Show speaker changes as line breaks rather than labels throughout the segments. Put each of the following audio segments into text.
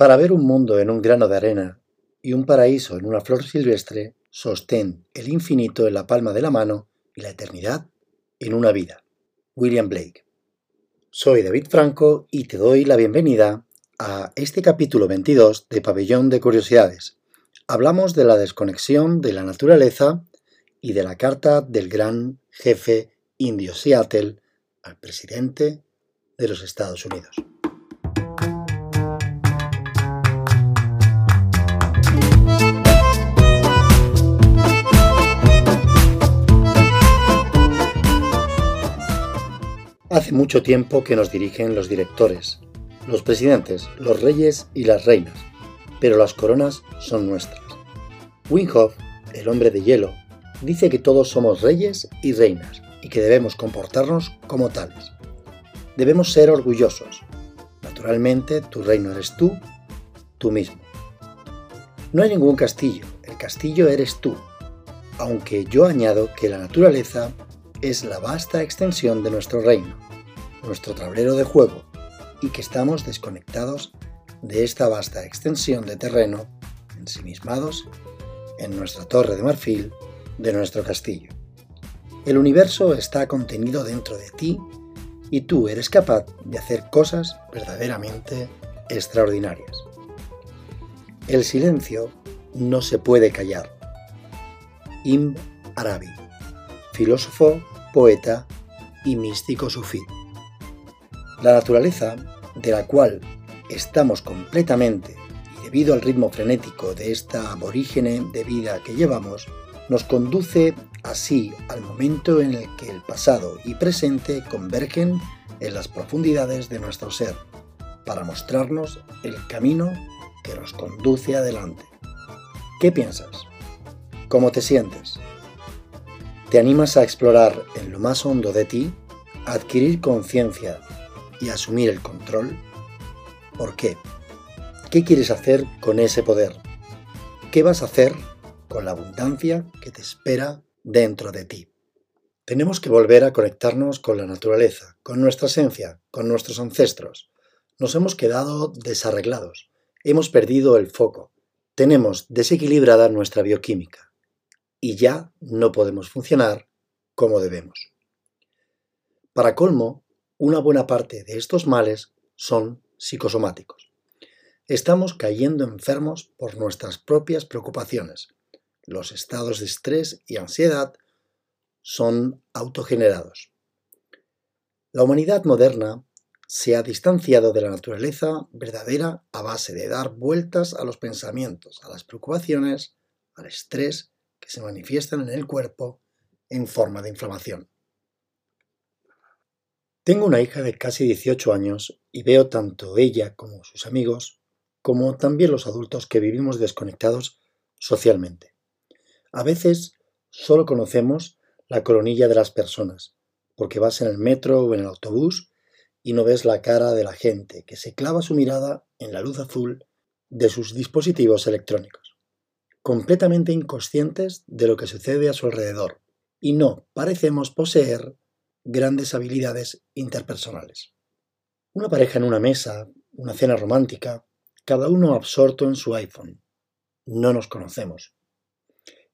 Para ver un mundo en un grano de arena y un paraíso en una flor silvestre, sostén el infinito en la palma de la mano y la eternidad en una vida. William Blake. Soy David Franco y te doy la bienvenida a este capítulo 22 de Pabellón de Curiosidades. Hablamos de la desconexión de la naturaleza y de la carta del gran jefe indio Seattle al presidente de los Estados Unidos. Hace mucho tiempo que nos dirigen los directores, los presidentes, los reyes y las reinas, pero las coronas son nuestras. Winghoff, el hombre de hielo, dice que todos somos reyes y reinas y que debemos comportarnos como tales. Debemos ser orgullosos. Naturalmente, tu reino eres tú, tú mismo. No hay ningún castillo, el castillo eres tú, aunque yo añado que la naturaleza es la vasta extensión de nuestro reino, nuestro tablero de juego, y que estamos desconectados de esta vasta extensión de terreno, ensimismados en nuestra torre de marfil de nuestro castillo. El universo está contenido dentro de ti y tú eres capaz de hacer cosas verdaderamente extraordinarias. El silencio no se puede callar. Im Arabi, filósofo, poeta y místico sufí. La naturaleza, de la cual estamos completamente y debido al ritmo frenético de esta aborígene de vida que llevamos, nos conduce así al momento en el que el pasado y presente convergen en las profundidades de nuestro ser, para mostrarnos el camino que nos conduce adelante. ¿Qué piensas? ¿Cómo te sientes? ¿Te animas a explorar en lo más hondo de ti, adquirir conciencia y asumir el control? ¿Por qué? ¿Qué quieres hacer con ese poder? ¿Qué vas a hacer con la abundancia que te espera dentro de ti. Tenemos que volver a conectarnos con la naturaleza, con nuestra esencia, con nuestros ancestros. Nos hemos quedado desarreglados, hemos perdido el foco, tenemos desequilibrada nuestra bioquímica y ya no podemos funcionar como debemos. Para colmo, una buena parte de estos males son psicosomáticos. Estamos cayendo enfermos por nuestras propias preocupaciones, los estados de estrés y ansiedad son autogenerados. La humanidad moderna se ha distanciado de la naturaleza verdadera a base de dar vueltas a los pensamientos, a las preocupaciones, al estrés que se manifiestan en el cuerpo en forma de inflamación. Tengo una hija de casi 18 años y veo tanto ella como sus amigos, como también los adultos que vivimos desconectados socialmente. A veces solo conocemos la coronilla de las personas, porque vas en el metro o en el autobús y no ves la cara de la gente que se clava su mirada en la luz azul de sus dispositivos electrónicos, completamente inconscientes de lo que sucede a su alrededor, y no parecemos poseer grandes habilidades interpersonales. Una pareja en una mesa, una cena romántica, cada uno absorto en su iPhone. No nos conocemos.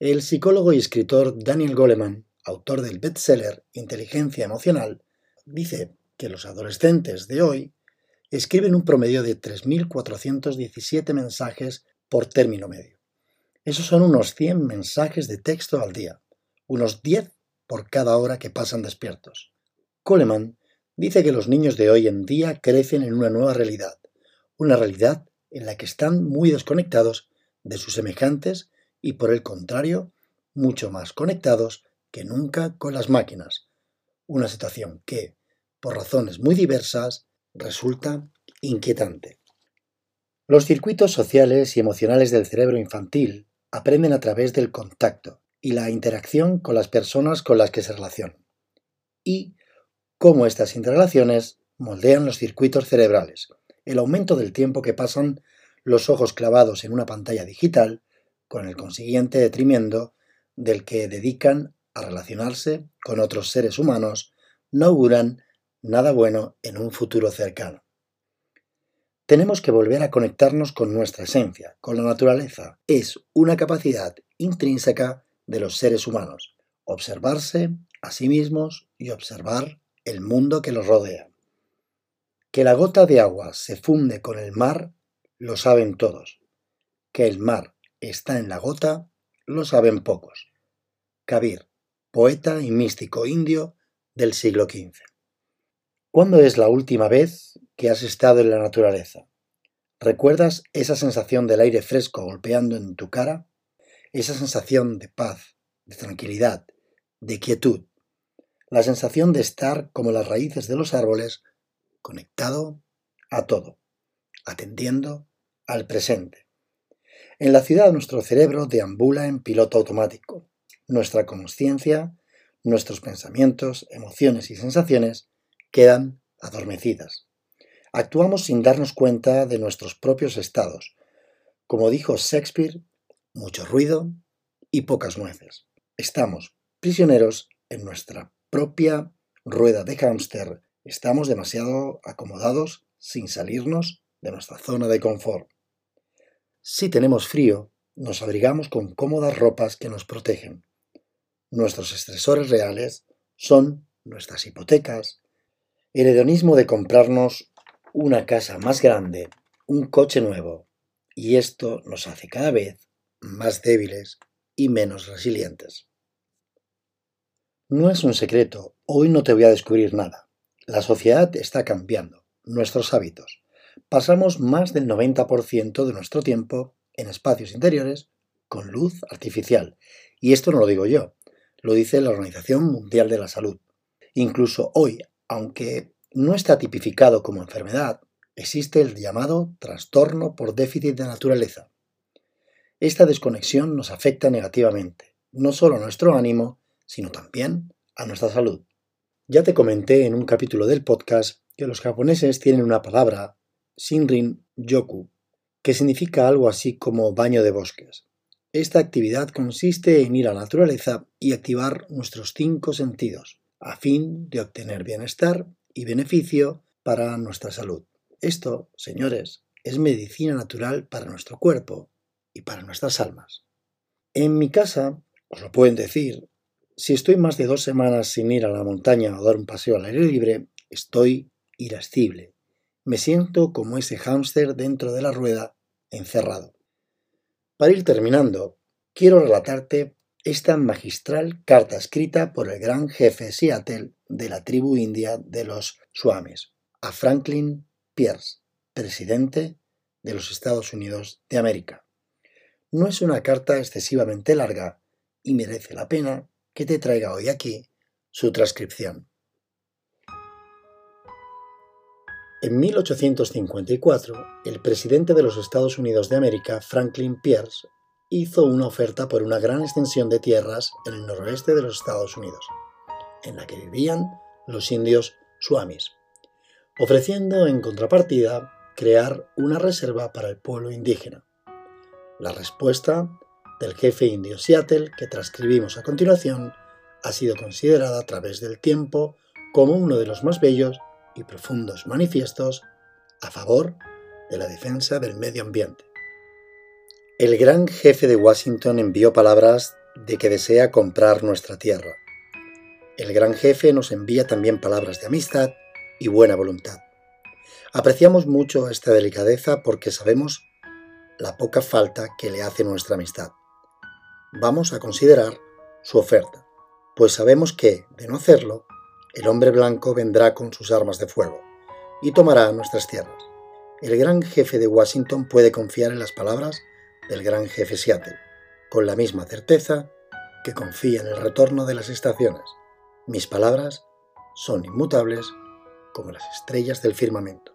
El psicólogo y escritor Daniel Goleman, autor del bestseller Inteligencia Emocional, dice que los adolescentes de hoy escriben un promedio de 3.417 mensajes por término medio. Esos son unos 100 mensajes de texto al día, unos 10 por cada hora que pasan despiertos. Coleman dice que los niños de hoy en día crecen en una nueva realidad, una realidad en la que están muy desconectados de sus semejantes y por el contrario, mucho más conectados que nunca con las máquinas. Una situación que, por razones muy diversas, resulta inquietante. Los circuitos sociales y emocionales del cerebro infantil aprenden a través del contacto y la interacción con las personas con las que se relacionan, y cómo estas interrelaciones moldean los circuitos cerebrales, el aumento del tiempo que pasan los ojos clavados en una pantalla digital con el consiguiente detrimento del que dedican a relacionarse con otros seres humanos, no auguran nada bueno en un futuro cercano. Tenemos que volver a conectarnos con nuestra esencia, con la naturaleza. Es una capacidad intrínseca de los seres humanos. Observarse a sí mismos y observar el mundo que los rodea. Que la gota de agua se funde con el mar, lo saben todos. Que el mar está en la gota, lo saben pocos. Kabir, poeta y místico indio del siglo XV. ¿Cuándo es la última vez que has estado en la naturaleza? ¿Recuerdas esa sensación del aire fresco golpeando en tu cara? Esa sensación de paz, de tranquilidad, de quietud. La sensación de estar como las raíces de los árboles, conectado a todo, atendiendo al presente. En la ciudad nuestro cerebro deambula en piloto automático. Nuestra conciencia, nuestros pensamientos, emociones y sensaciones quedan adormecidas. Actuamos sin darnos cuenta de nuestros propios estados. Como dijo Shakespeare, mucho ruido y pocas nueces. Estamos prisioneros en nuestra propia rueda de hámster. Estamos demasiado acomodados sin salirnos de nuestra zona de confort. Si tenemos frío, nos abrigamos con cómodas ropas que nos protegen. Nuestros estresores reales son nuestras hipotecas, el hedonismo de comprarnos una casa más grande, un coche nuevo, y esto nos hace cada vez más débiles y menos resilientes. No es un secreto, hoy no te voy a descubrir nada. La sociedad está cambiando, nuestros hábitos. Pasamos más del 90% de nuestro tiempo en espacios interiores con luz artificial. Y esto no lo digo yo, lo dice la Organización Mundial de la Salud. Incluso hoy, aunque no está tipificado como enfermedad, existe el llamado trastorno por déficit de naturaleza. Esta desconexión nos afecta negativamente, no solo a nuestro ánimo, sino también a nuestra salud. Ya te comenté en un capítulo del podcast que los japoneses tienen una palabra, Shinrin Yoku, que significa algo así como baño de bosques. Esta actividad consiste en ir a la naturaleza y activar nuestros cinco sentidos, a fin de obtener bienestar y beneficio para nuestra salud. Esto, señores, es medicina natural para nuestro cuerpo y para nuestras almas. En mi casa, os lo pueden decir, si estoy más de dos semanas sin ir a la montaña o dar un paseo al aire libre, estoy irascible. Me siento como ese hámster dentro de la rueda, encerrado. Para ir terminando, quiero relatarte esta magistral carta escrita por el gran jefe Seattle de la tribu india de los Swamis, a Franklin Pierce, presidente de los Estados Unidos de América. No es una carta excesivamente larga y merece la pena que te traiga hoy aquí su transcripción. En 1854, el presidente de los Estados Unidos de América, Franklin Pierce, hizo una oferta por una gran extensión de tierras en el noroeste de los Estados Unidos, en la que vivían los indios suamis, ofreciendo en contrapartida crear una reserva para el pueblo indígena. La respuesta del jefe indio Seattle, que transcribimos a continuación, ha sido considerada a través del tiempo como uno de los más bellos y profundos manifiestos a favor de la defensa del medio ambiente. El gran jefe de Washington envió palabras de que desea comprar nuestra tierra. El gran jefe nos envía también palabras de amistad y buena voluntad. Apreciamos mucho esta delicadeza porque sabemos la poca falta que le hace nuestra amistad. Vamos a considerar su oferta, pues sabemos que, de no hacerlo, el hombre blanco vendrá con sus armas de fuego y tomará nuestras tierras. El gran jefe de Washington puede confiar en las palabras del gran jefe Seattle, con la misma certeza que confía en el retorno de las estaciones. Mis palabras son inmutables como las estrellas del firmamento.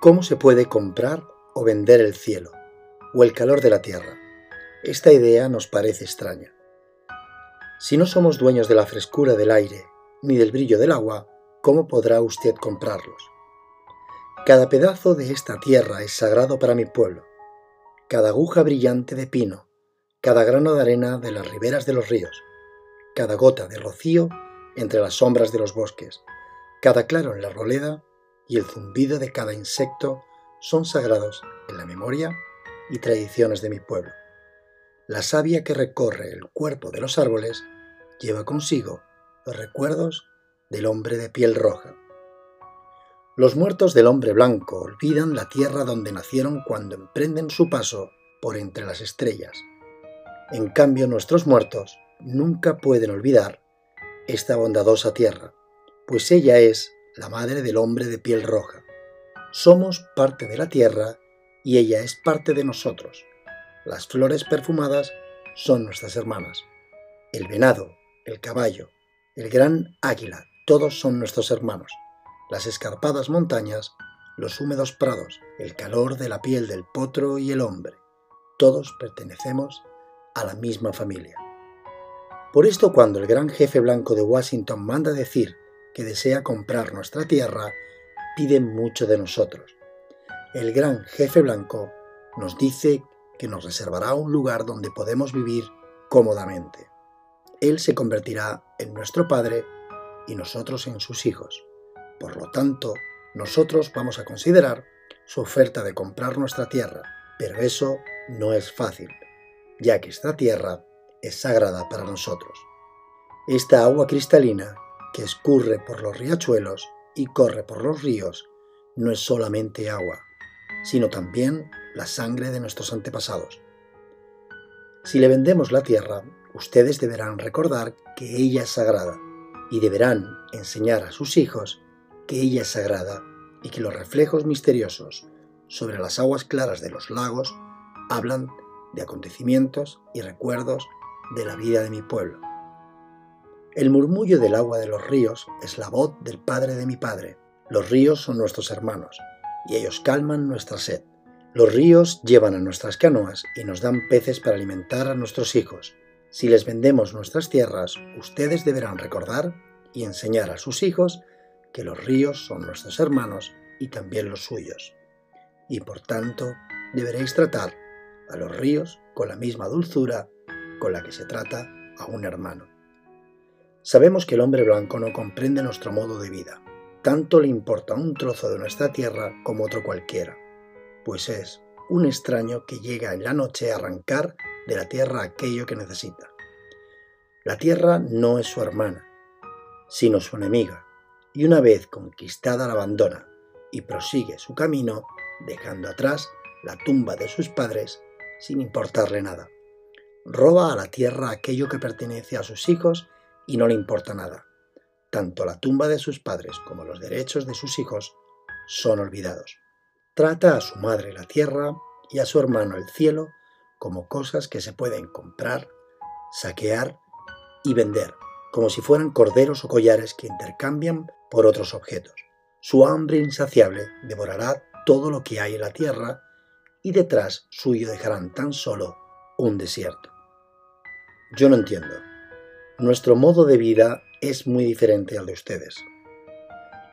¿Cómo se puede comprar o vender el cielo o el calor de la tierra? Esta idea nos parece extraña. Si no somos dueños de la frescura del aire ni del brillo del agua, ¿cómo podrá usted comprarlos? Cada pedazo de esta tierra es sagrado para mi pueblo cada aguja brillante de pino, cada grano de arena de las riberas de los ríos, cada gota de rocío entre las sombras de los bosques, cada claro en la roleda y el zumbido de cada insecto son sagrados en la memoria y tradiciones de mi pueblo. La savia que recorre el cuerpo de los árboles lleva consigo los recuerdos del hombre de piel roja. Los muertos del hombre blanco olvidan la tierra donde nacieron cuando emprenden su paso por entre las estrellas. En cambio, nuestros muertos nunca pueden olvidar esta bondadosa tierra, pues ella es la madre del hombre de piel roja. Somos parte de la tierra y ella es parte de nosotros. Las flores perfumadas son nuestras hermanas. El venado, el caballo, el gran águila, todos son nuestros hermanos. Las escarpadas montañas, los húmedos prados, el calor de la piel del potro y el hombre, todos pertenecemos a la misma familia. Por esto cuando el gran jefe blanco de Washington manda decir que desea comprar nuestra tierra, pide mucho de nosotros. El gran jefe blanco nos dice que nos reservará un lugar donde podemos vivir cómodamente. Él se convertirá en nuestro padre y nosotros en sus hijos. Por lo tanto, nosotros vamos a considerar su oferta de comprar nuestra tierra, pero eso no es fácil, ya que esta tierra es sagrada para nosotros. Esta agua cristalina que escurre por los riachuelos y corre por los ríos no es solamente agua, sino también la sangre de nuestros antepasados. Si le vendemos la tierra, ustedes deberán recordar que ella es sagrada y deberán enseñar a sus hijos que ella es sagrada y que los reflejos misteriosos sobre las aguas claras de los lagos hablan de acontecimientos y recuerdos de la vida de mi pueblo. El murmullo del agua de los ríos es la voz del Padre de mi Padre. Los ríos son nuestros hermanos, y ellos calman nuestra sed. Los ríos llevan a nuestras canoas y nos dan peces para alimentar a nuestros hijos. Si les vendemos nuestras tierras, ustedes deberán recordar y enseñar a sus hijos que los ríos son nuestros hermanos y también los suyos. Y por tanto, deberéis tratar a los ríos con la misma dulzura con la que se trata a un hermano. Sabemos que el hombre blanco no comprende nuestro modo de vida. Tanto le importa un trozo de nuestra tierra como otro cualquiera, pues es un extraño que llega en la noche a arrancar de la tierra aquello que necesita. La tierra no es su hermana, sino su enemiga, y una vez conquistada la abandona y prosigue su camino, dejando atrás la tumba de sus padres sin importarle nada. Roba a la tierra aquello que pertenece a sus hijos y no le importa nada. Tanto la tumba de sus padres como los derechos de sus hijos son olvidados. Trata a su madre la tierra y a su hermano el cielo como cosas que se pueden comprar, saquear y vender, como si fueran corderos o collares que intercambian por otros objetos. Su hambre insaciable devorará todo lo que hay en la tierra y detrás suyo dejarán tan solo un desierto. Yo no entiendo. Nuestro modo de vida es muy diferente al de ustedes.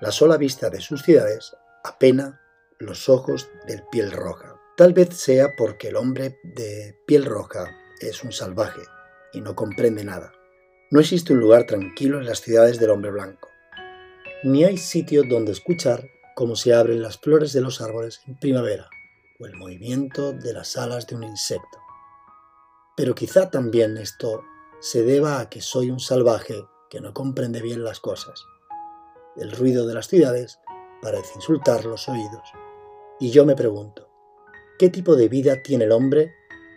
La sola vista de sus ciudades apena los ojos del piel roja. Tal vez sea porque el hombre de piel roja es un salvaje y no comprende nada. No existe un lugar tranquilo en las ciudades del hombre blanco. Ni hay sitio donde escuchar cómo se abren las flores de los árboles en primavera o el movimiento de las alas de un insecto. Pero quizá también esto se deba a que soy un salvaje que no comprende bien las cosas. El ruido de las ciudades parece insultar los oídos. Y yo me pregunto, ¿qué tipo de vida tiene el hombre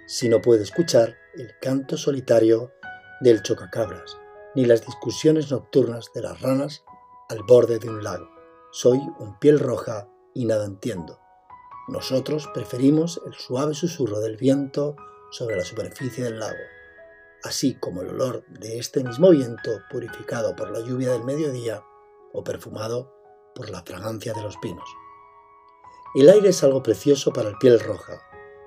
si no puede escuchar el canto solitario del chocacabras, ni las discusiones nocturnas de las ranas al borde de un lago? Soy un piel roja y nada entiendo. Nosotros preferimos el suave susurro del viento sobre la superficie del lago, así como el olor de este mismo viento purificado por la lluvia del mediodía o perfumado por la fragancia de los pinos. El aire es algo precioso para el piel roja,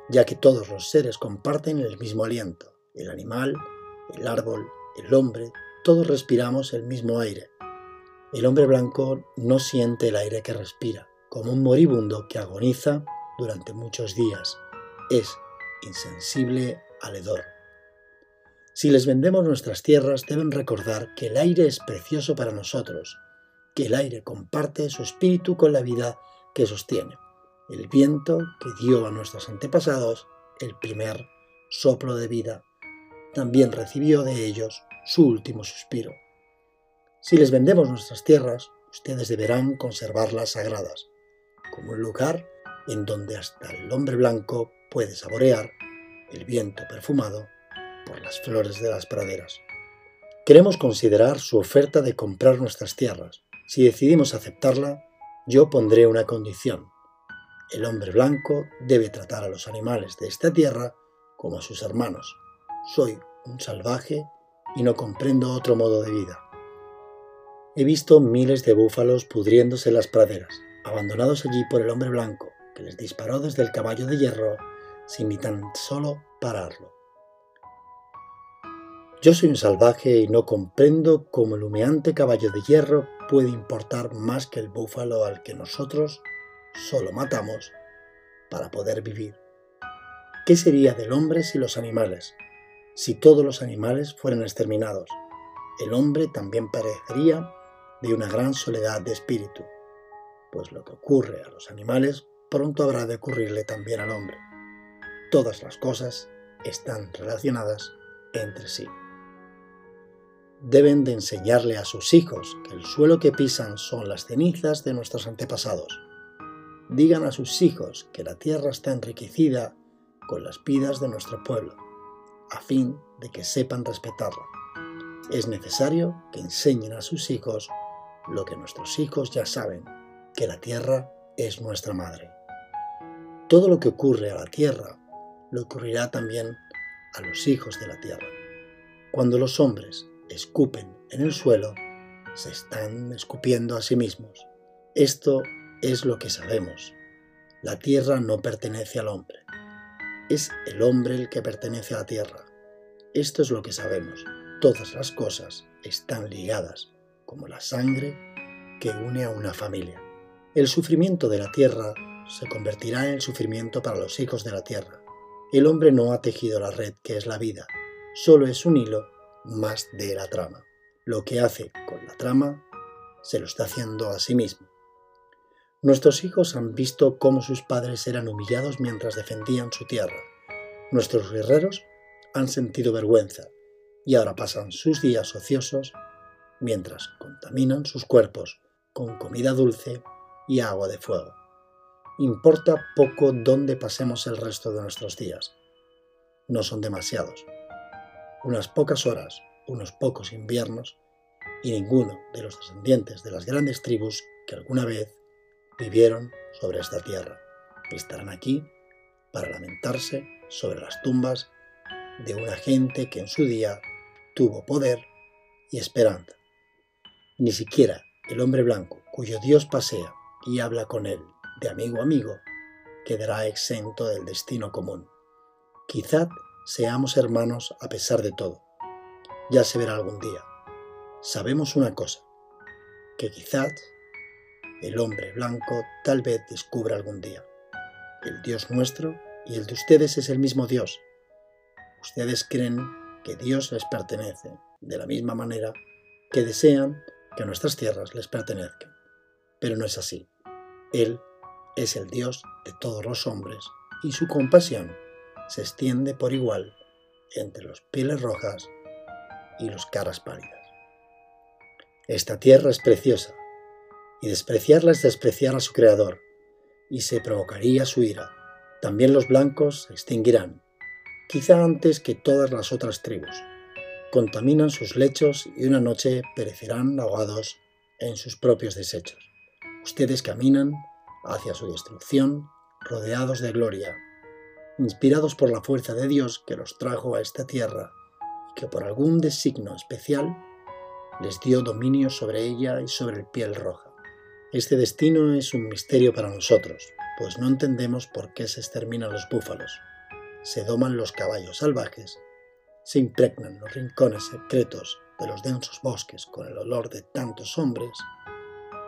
ya que todos los seres comparten el mismo aliento. El animal, el árbol, el hombre, todos respiramos el mismo aire. El hombre blanco no siente el aire que respira, como un moribundo que agoniza durante muchos días. Es insensible al hedor. Si les vendemos nuestras tierras, deben recordar que el aire es precioso para nosotros, que el aire comparte su espíritu con la vida que sostiene, el viento que dio a nuestros antepasados el primer soplo de vida, también recibió de ellos su último suspiro. Si les vendemos nuestras tierras, ustedes deberán conservarlas sagradas, como un lugar en donde hasta el hombre blanco puede saborear el viento perfumado por las flores de las praderas. Queremos considerar su oferta de comprar nuestras tierras. Si decidimos aceptarla, yo pondré una condición. El hombre blanco debe tratar a los animales de esta tierra como a sus hermanos. Soy un salvaje y no comprendo otro modo de vida. He visto miles de búfalos pudriéndose en las praderas, abandonados allí por el hombre blanco, que les disparó desde el caballo de hierro sin ni tan solo pararlo. Yo soy un salvaje y no comprendo cómo el humeante caballo de hierro puede importar más que el búfalo al que nosotros solo matamos para poder vivir. ¿Qué sería del hombre si los animales, si todos los animales fueran exterminados? El hombre también parecería de una gran soledad de espíritu, pues lo que ocurre a los animales pronto habrá de ocurrirle también al hombre. Todas las cosas están relacionadas entre sí deben de enseñarle a sus hijos que el suelo que pisan son las cenizas de nuestros antepasados. Digan a sus hijos que la tierra está enriquecida con las vidas de nuestro pueblo, a fin de que sepan respetarla. Es necesario que enseñen a sus hijos lo que nuestros hijos ya saben, que la tierra es nuestra madre. Todo lo que ocurre a la tierra le ocurrirá también a los hijos de la tierra. Cuando los hombres escupen en el suelo, se están escupiendo a sí mismos. Esto es lo que sabemos. La tierra no pertenece al hombre. Es el hombre el que pertenece a la tierra. Esto es lo que sabemos. Todas las cosas están ligadas, como la sangre que une a una familia. El sufrimiento de la tierra se convertirá en el sufrimiento para los hijos de la tierra. El hombre no ha tejido la red que es la vida, solo es un hilo más de la trama. Lo que hace con la trama se lo está haciendo a sí mismo. Nuestros hijos han visto cómo sus padres eran humillados mientras defendían su tierra. Nuestros guerreros han sentido vergüenza y ahora pasan sus días ociosos mientras contaminan sus cuerpos con comida dulce y agua de fuego. Importa poco dónde pasemos el resto de nuestros días. No son demasiados unas pocas horas, unos pocos inviernos, y ninguno de los descendientes de las grandes tribus que alguna vez vivieron sobre esta tierra estarán aquí para lamentarse sobre las tumbas de una gente que en su día tuvo poder y esperanza. Ni siquiera el hombre blanco, cuyo Dios pasea y habla con él de amigo a amigo, quedará exento del destino común. Quizá seamos hermanos a pesar de todo. Ya se verá algún día. Sabemos una cosa, que quizás el hombre blanco tal vez descubra algún día. El Dios nuestro y el de ustedes es el mismo Dios. Ustedes creen que Dios les pertenece de la misma manera que desean que nuestras tierras les pertenezcan. Pero no es así. Él es el Dios de todos los hombres y su compasión se extiende por igual entre los pieles rojas y los caras pálidas. Esta tierra es preciosa, y despreciarla es despreciar a su creador, y se provocaría su ira. También los blancos se extinguirán, quizá antes que todas las otras tribus. Contaminan sus lechos y una noche perecerán ahogados en sus propios desechos. Ustedes caminan hacia su destrucción rodeados de gloria inspirados por la fuerza de Dios que los trajo a esta tierra y que por algún designo especial les dio dominio sobre ella y sobre el piel roja. Este destino es un misterio para nosotros, pues no entendemos por qué se exterminan los búfalos, se doman los caballos salvajes, se impregnan los rincones secretos de los densos bosques con el olor de tantos hombres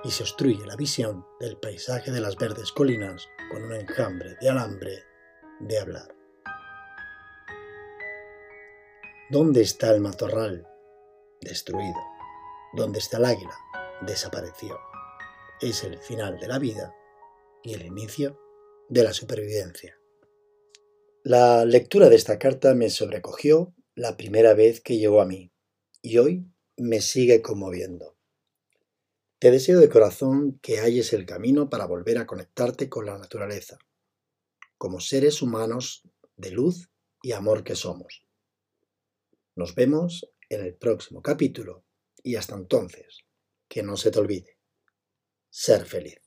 y se obstruye la visión del paisaje de las verdes colinas con un enjambre de alambre de hablar. ¿Dónde está el matorral? Destruido. ¿Dónde está el águila? desapareció. Es el final de la vida y el inicio de la supervivencia. La lectura de esta carta me sobrecogió la primera vez que llegó a mí y hoy me sigue conmoviendo. Te deseo de corazón que halles el camino para volver a conectarte con la naturaleza, como seres humanos de luz y amor que somos. Nos vemos en el próximo capítulo y hasta entonces, que no se te olvide, ser feliz.